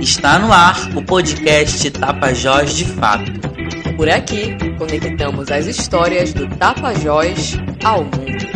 Está no ar o podcast Tapajós de Fato. Por aqui, conectamos as histórias do Tapajós ao mundo.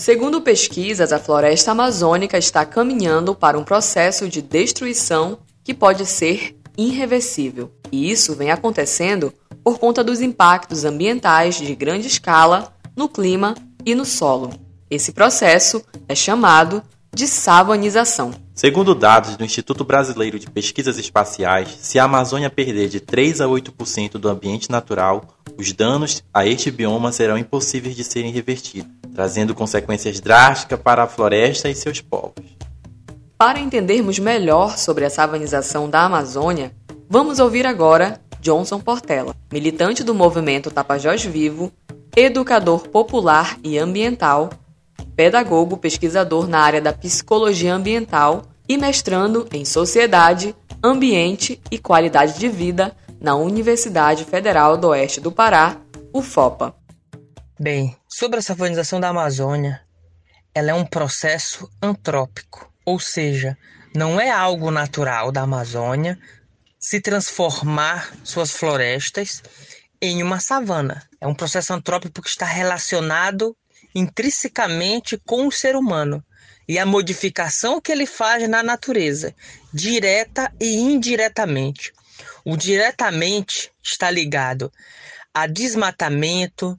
Segundo pesquisas, a floresta amazônica está caminhando para um processo de destruição que pode ser irreversível. E isso vem acontecendo por conta dos impactos ambientais de grande escala no clima e no solo. Esse processo é chamado de savanização. Segundo dados do Instituto Brasileiro de Pesquisas Espaciais, se a Amazônia perder de 3 a 8% do ambiente natural, os danos a este bioma serão impossíveis de serem revertidos, trazendo consequências drásticas para a floresta e seus povos. Para entendermos melhor sobre a savanização da Amazônia, vamos ouvir agora Johnson Portela, militante do movimento Tapajós Vivo, educador popular e ambiental pedagogo pesquisador na área da psicologia ambiental e mestrando em Sociedade, Ambiente e Qualidade de Vida na Universidade Federal do Oeste do Pará, UFOPA. Bem, sobre a savanização da Amazônia, ela é um processo antrópico, ou seja, não é algo natural da Amazônia se transformar suas florestas em uma savana. É um processo antrópico que está relacionado intrinsecamente com o ser humano e a modificação que ele faz na natureza, direta e indiretamente. O diretamente está ligado a desmatamento,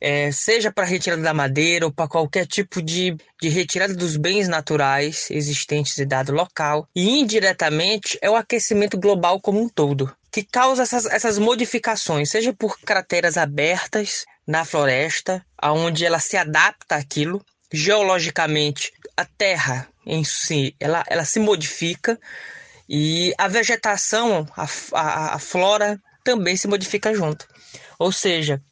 é, seja para retirada da madeira ou para qualquer tipo de, de retirada dos bens naturais existentes em dado local, e indiretamente é o aquecimento global como um todo, que causa essas, essas modificações, seja por crateras abertas, na floresta, aonde ela se adapta àquilo. Geologicamente, a terra em si, ela, ela se modifica e a vegetação, a, a, a flora também se modifica junto. Ou seja,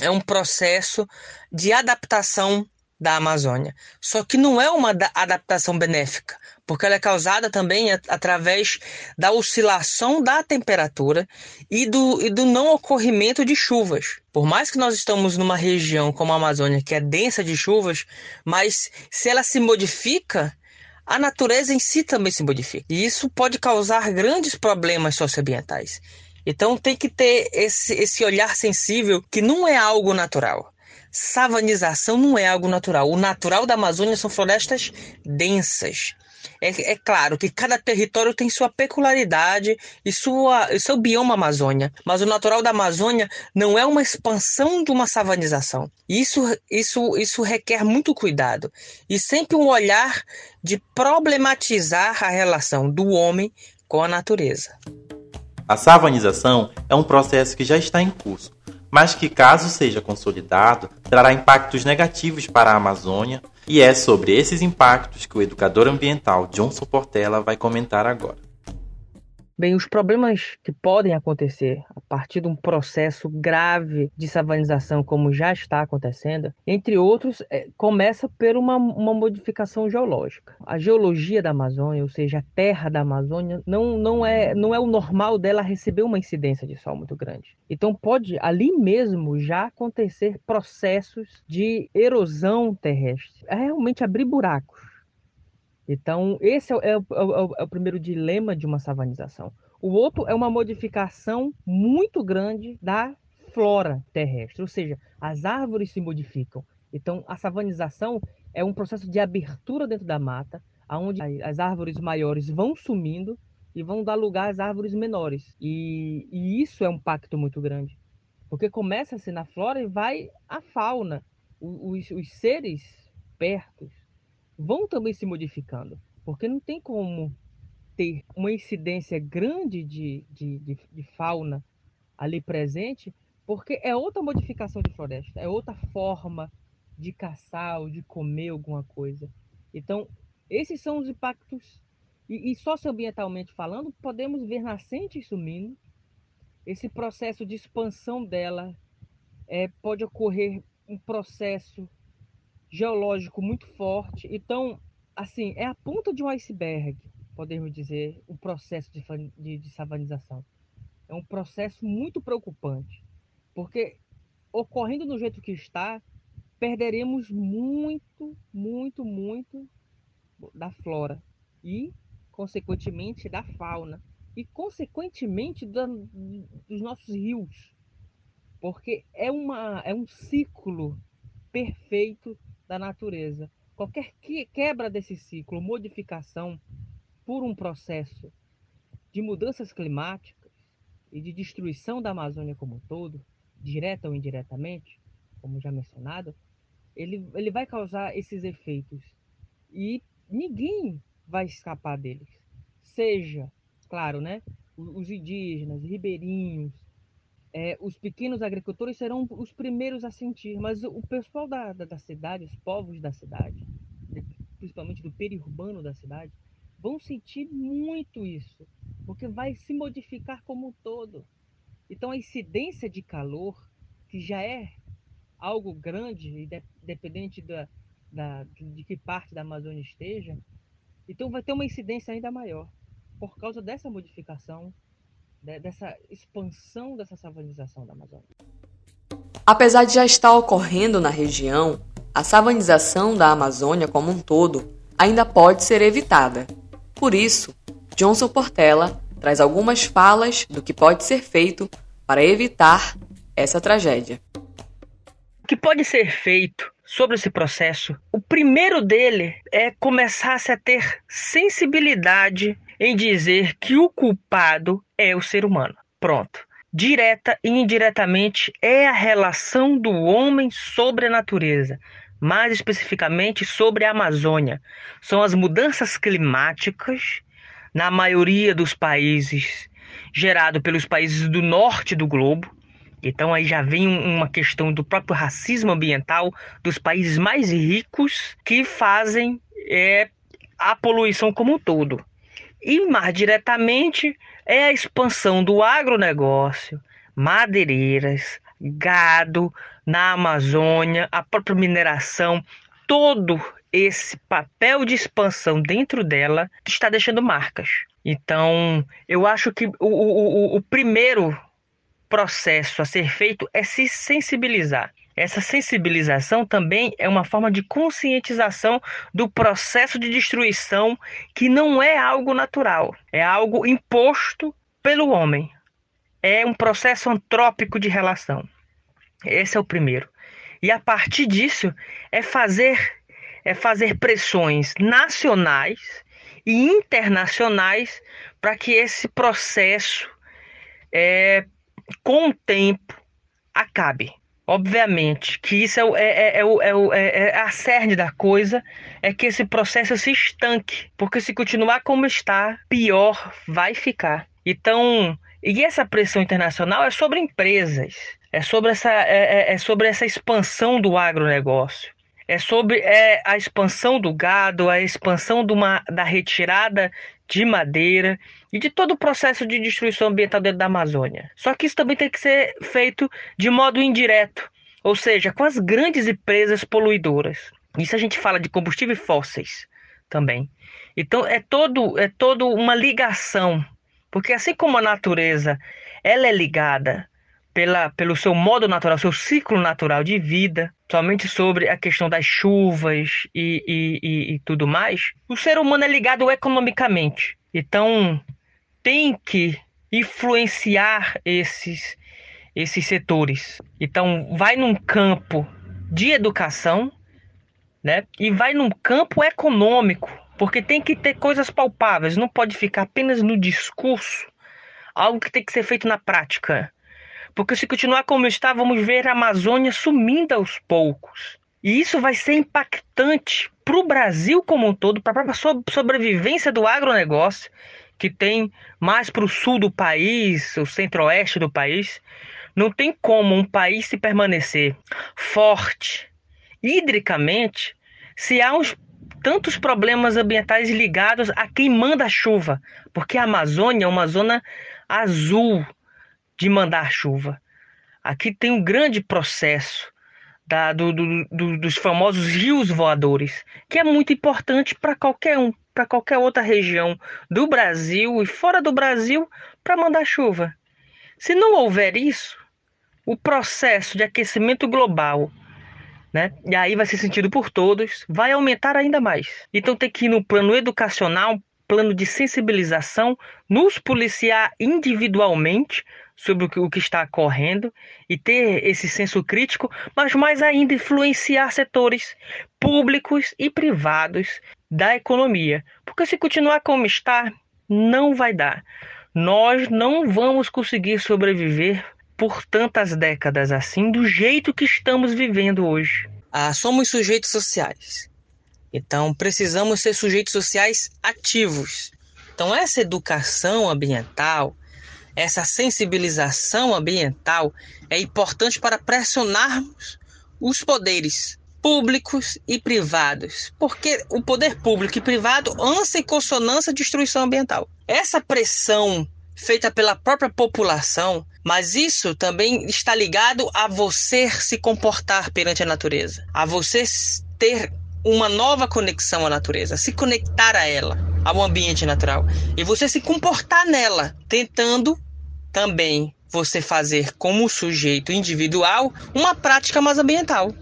é um processo de adaptação da Amazônia. Só que não é uma adaptação benéfica, porque ela é causada também através da oscilação da temperatura e do, e do não ocorrimento de chuvas. Por mais que nós estamos numa região como a Amazônia, que é densa de chuvas, mas se ela se modifica, a natureza em si também se modifica. E isso pode causar grandes problemas socioambientais. Então tem que ter esse, esse olhar sensível que não é algo natural savanização não é algo natural. O natural da Amazônia são florestas densas. É, é, claro que cada território tem sua peculiaridade e, sua, e seu bioma Amazônia, mas o natural da Amazônia não é uma expansão de uma savanização. Isso, isso, isso requer muito cuidado e sempre um olhar de problematizar a relação do homem com a natureza. A savanização é um processo que já está em curso mas que, caso seja consolidado, trará impactos negativos para a Amazônia, e é sobre esses impactos que o educador ambiental Johnson Portela vai comentar agora. Bem, os problemas que podem acontecer a partir de um processo grave de savanização, como já está acontecendo, entre outros, é, começa por uma, uma modificação geológica. A geologia da Amazônia, ou seja, a terra da Amazônia, não, não, é, não é o normal dela receber uma incidência de sol muito grande. Então, pode ali mesmo já acontecer processos de erosão terrestre, é realmente abrir buracos então, esse é, é, é, é, o primeiro dilema de uma savanização. O outro é uma modificação muito grande da flora terrestre, ou seja, as árvores se modificam. Então, a savanização é um processo de abertura dentro da mata, onde as árvores maiores vão sumindo e vão dar lugar às árvores menores. E, e isso é um pacto muito grande, porque começa-se na flora e vai a fauna, os, os seres perto, vão também se modificando, porque não tem como ter uma incidência grande de, de, de, de fauna ali presente, porque é outra modificação de floresta, é outra forma de caçar ou de comer alguma coisa. Então, esses são os impactos. E, e socioambientalmente falando, podemos ver nascentes sumindo, esse processo de expansão dela é, pode ocorrer um processo geológico muito forte. Então, assim, é a ponta de um iceberg, podemos dizer, o processo de, de, de savanização. É um processo muito preocupante, porque ocorrendo do jeito que está, perderemos muito, muito, muito da flora e, consequentemente, da fauna e, consequentemente, da, dos nossos rios, porque é, uma, é um ciclo perfeito da natureza. Qualquer quebra desse ciclo, modificação por um processo de mudanças climáticas e de destruição da Amazônia como um todo, direta ou indiretamente, como já mencionado, ele, ele vai causar esses efeitos. E ninguém vai escapar deles. Seja, claro, né, os indígenas, ribeirinhos, é, os pequenos agricultores serão os primeiros a sentir, mas o pessoal da, da, da cidade, os povos da cidade, principalmente do periurbano da cidade, vão sentir muito isso, porque vai se modificar como um todo. Então a incidência de calor, que já é algo grande, dependente da, da, de que parte da Amazônia esteja, então vai ter uma incidência ainda maior, por causa dessa modificação dessa expansão dessa savanização da Amazônia. Apesar de já estar ocorrendo na região, a savanização da Amazônia como um todo ainda pode ser evitada. Por isso, Johnson Portela traz algumas falas do que pode ser feito para evitar essa tragédia. O que pode ser feito sobre esse processo, o primeiro dele é começar -se a ter sensibilidade em dizer que o culpado é o ser humano. Pronto. Direta e indiretamente é a relação do homem sobre a natureza, mais especificamente sobre a Amazônia. São as mudanças climáticas na maioria dos países, gerado pelos países do norte do globo. Então aí já vem uma questão do próprio racismo ambiental dos países mais ricos que fazem é, a poluição como um todo. E mais diretamente é a expansão do agronegócio, madeireiras, gado na Amazônia, a própria mineração, todo esse papel de expansão dentro dela está deixando marcas. Então, eu acho que o, o, o primeiro processo a ser feito é se sensibilizar. Essa sensibilização também é uma forma de conscientização do processo de destruição que não é algo natural, é algo imposto pelo homem. É um processo antrópico de relação. Esse é o primeiro. E a partir disso é fazer é fazer pressões nacionais e internacionais para que esse processo é, com o tempo acabe. Obviamente que isso é, é, é, é, é, a cerne da coisa, é que esse processo se estanque, porque se continuar como está, pior vai ficar. Então, e essa pressão internacional é sobre empresas, é sobre essa, é, é sobre essa expansão do agronegócio, é sobre é, a expansão do gado, a expansão uma, da retirada de madeira e de todo o processo de destruição ambiental dentro da Amazônia. Só que isso também tem que ser feito de modo indireto, ou seja, com as grandes empresas poluidoras. Isso a gente fala de combustíveis fósseis também. Então é todo é todo uma ligação, porque assim como a natureza ela é ligada pela, pelo seu modo natural, seu ciclo natural de vida, somente sobre a questão das chuvas e, e, e, e tudo mais, o ser humano é ligado economicamente. Então, tem que influenciar esses, esses setores. Então, vai num campo de educação, né? E vai num campo econômico, porque tem que ter coisas palpáveis, não pode ficar apenas no discurso, algo que tem que ser feito na prática. Porque se continuar como está, vamos ver a Amazônia sumindo aos poucos. E isso vai ser impactante para o Brasil como um todo, para a própria sobrevivência do agronegócio, que tem mais para o sul do país, o centro-oeste do país. Não tem como um país se permanecer forte hidricamente se há uns tantos problemas ambientais ligados a quem manda a chuva, porque a Amazônia é uma zona azul, de mandar chuva. Aqui tem um grande processo da, do, do, do, dos famosos rios voadores, que é muito importante para qualquer um, para qualquer outra região do Brasil e fora do Brasil para mandar chuva. Se não houver isso, o processo de aquecimento global, né, e aí vai ser sentido por todos, vai aumentar ainda mais. Então tem que ir no plano educacional, plano de sensibilização, nos policiar individualmente sobre o que está ocorrendo e ter esse senso crítico, mas mais ainda influenciar setores públicos e privados da economia. Porque se continuar como está, não vai dar. Nós não vamos conseguir sobreviver por tantas décadas assim, do jeito que estamos vivendo hoje. Ah, somos sujeitos sociais. Então, precisamos ser sujeitos sociais ativos. Então, essa educação ambiental, essa sensibilização ambiental é importante para pressionarmos os poderes públicos e privados, porque o poder público e privado ansa em consonância a destruição ambiental. Essa pressão feita pela própria população, mas isso também está ligado a você se comportar perante a natureza, a você ter uma nova conexão à natureza, se conectar a ela, ao ambiente natural, e você se comportar nela, tentando também você fazer como sujeito individual uma prática mais ambiental.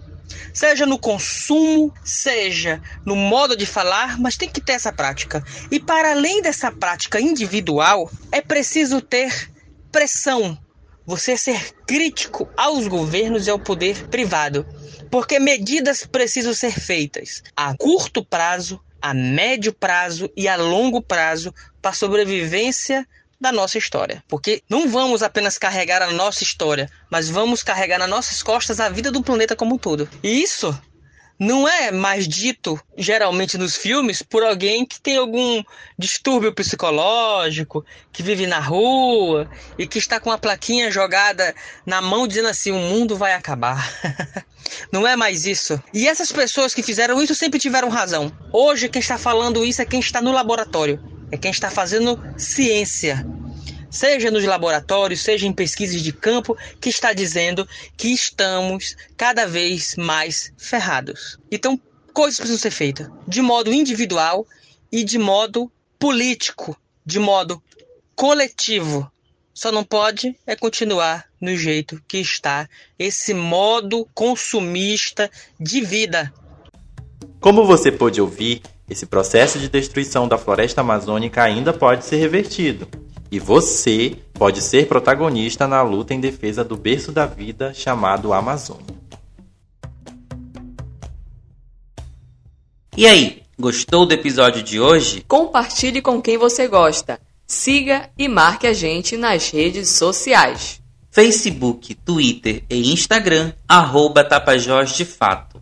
Seja no consumo, seja no modo de falar, mas tem que ter essa prática. E para além dessa prática individual, é preciso ter pressão. Você ser crítico aos governos e ao poder privado. Porque medidas precisam ser feitas a curto prazo, a médio prazo e a longo prazo para a sobrevivência da nossa história. Porque não vamos apenas carregar a nossa história, mas vamos carregar nas nossas costas a vida do planeta como um todo. E isso não é mais dito geralmente nos filmes por alguém que tem algum distúrbio psicológico, que vive na rua e que está com uma plaquinha jogada na mão dizendo assim: o mundo vai acabar. não é mais isso. E essas pessoas que fizeram isso sempre tiveram razão. Hoje quem está falando isso é quem está no laboratório é quem está fazendo ciência, seja nos laboratórios, seja em pesquisas de campo, que está dizendo que estamos cada vez mais ferrados. Então, coisas precisam ser feitas de modo individual e de modo político, de modo coletivo. Só não pode é continuar no jeito que está esse modo consumista de vida. Como você pôde ouvir, esse processo de destruição da floresta amazônica ainda pode ser revertido. E você pode ser protagonista na luta em defesa do berço da vida chamado Amazônia. E aí, gostou do episódio de hoje? Compartilhe com quem você gosta. Siga e marque a gente nas redes sociais. Facebook, Twitter e Instagram, arroba Tapajós de Fato.